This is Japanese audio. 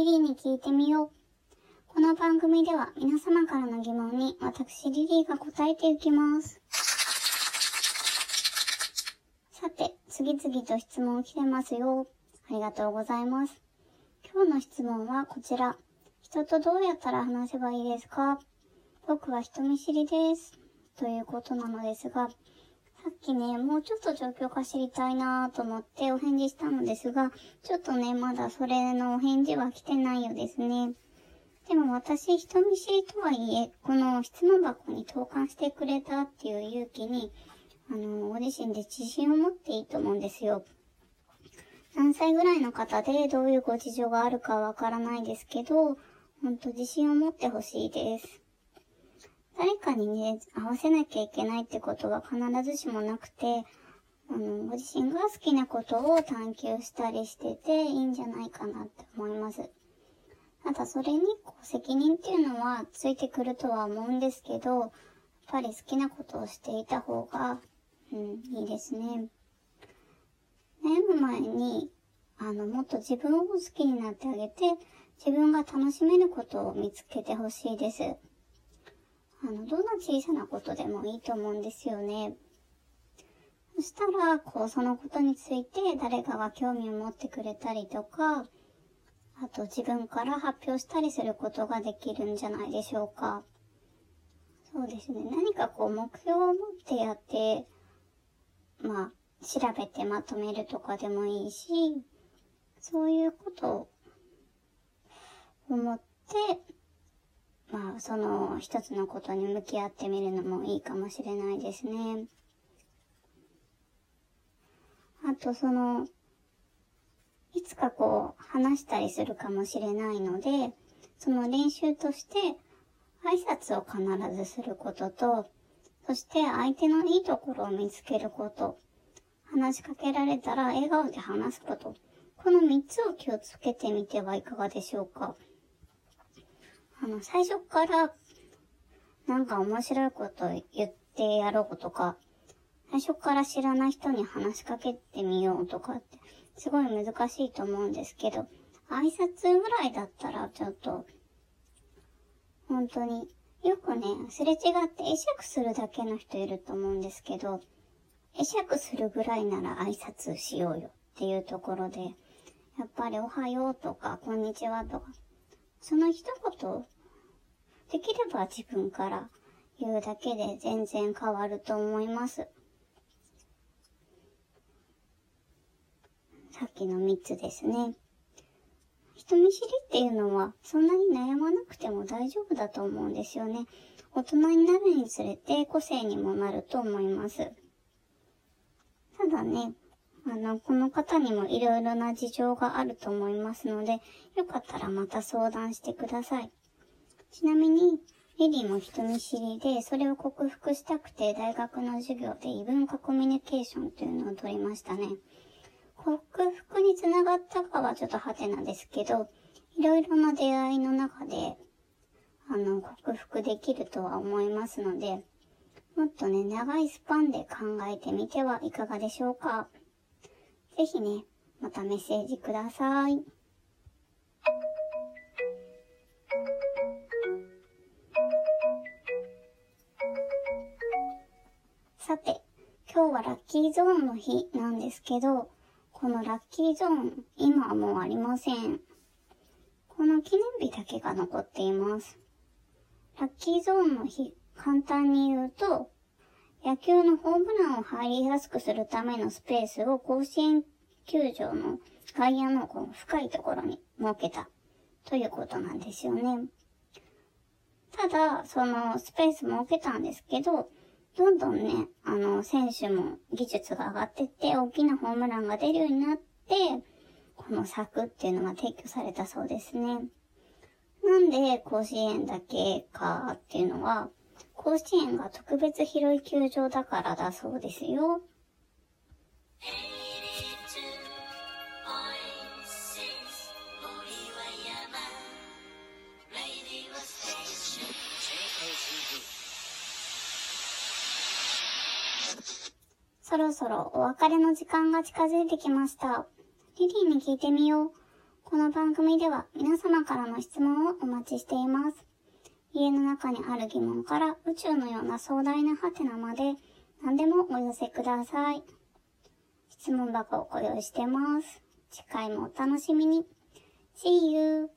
リリーに聞いてみよう。この番組では皆様からの疑問に私リリーが答えていきます。さて、次々と質問来てますよ。ありがとうございます。今日の質問はこちら。人とどうやったら話せばいいですか？僕は人見知りです。ということなのですが、きね、もうちょっと状況が知りたいなぁと思ってお返事したのですが、ちょっとね、まだそれのお返事は来てないようですね。でも私、人見知りとはいえ、この質問箱に投函してくれたっていう勇気に、あの、ご自身で自信を持っていいと思うんですよ。何歳ぐらいの方でどういうご事情があるかわからないですけど、ほんと自信を持ってほしいです。誰かにね、合わせなきゃいけないってことは必ずしもなくて、あの、ご自身が好きなことを探求したりしてていいんじゃないかなって思います。ただそれにこう責任っていうのはついてくるとは思うんですけど、やっぱり好きなことをしていた方が、うん、いいですね。悩む前に、あの、もっと自分を好きになってあげて、自分が楽しめることを見つけてほしいです。あの、どんな小さなことでもいいと思うんですよね。そしたら、こう、そのことについて誰かが興味を持ってくれたりとか、あと自分から発表したりすることができるんじゃないでしょうか。そうですね。何かこう、目標を持ってやって、まあ、調べてまとめるとかでもいいし、そういうことを思って、まあ、その一つのことに向き合ってみるのもいいかもしれないですね。あと、その、いつかこう、話したりするかもしれないので、その練習として、挨拶を必ずすることと、そして相手のいいところを見つけること、話しかけられたら笑顔で話すこと、この3つを気をつけてみてはいかがでしょうか。あの、最初から、なんか面白いこと言ってやろうとか、最初から知らない人に話しかけてみようとかって、すごい難しいと思うんですけど、挨拶ぐらいだったらちょっと、本当に、よくね、すれ違って会釈するだけの人いると思うんですけど、会釈するぐらいなら挨拶しようよっていうところで、やっぱりおはようとか、こんにちはとか、その一言、できれば自分から言うだけで全然変わると思います。さっきの3つですね。人見知りっていうのはそんなに悩まなくても大丈夫だと思うんですよね。大人になるにつれて個性にもなると思います。ただね、あの、この方にもいろいろな事情があると思いますので、よかったらまた相談してください。ちなみに、リリーも人見知りで、それを克服したくて大学の授業で異文化コミュニケーションというのを取りましたね。克服につながったかはちょっとハテナですけど、いろいろな出会いの中で、あの、克服できるとは思いますので、もっとね、長いスパンで考えてみてはいかがでしょうか。ぜひね、またメッセージください。さて、今日はラッキーゾーンの日なんですけど、このラッキーゾーン、今はもうありません。この記念日だけが残っています。ラッキーゾーンの日、簡単に言うと、野球のホームランを入りやすくするためのスペースを甲子園球場の外野のこう深いところに設けたということなんですよね。ただ、そのスペース設けたんですけど、どんどんね、あの、選手も技術が上がってって、大きなホームランが出るようになって、この柵っていうのが撤去されたそうですね。なんで甲子園だけかっていうのは、甲子園が特別広い球場だからだそうですよ。そろそろお別れの時間が近づいてきました。リリーに聞いてみよう。この番組では皆様からの質問をお待ちしています。家の中にある疑問から宇宙のような壮大なハテナまで何でもお寄せください。質問箱をご用意してます。次回もお楽しみに。See you!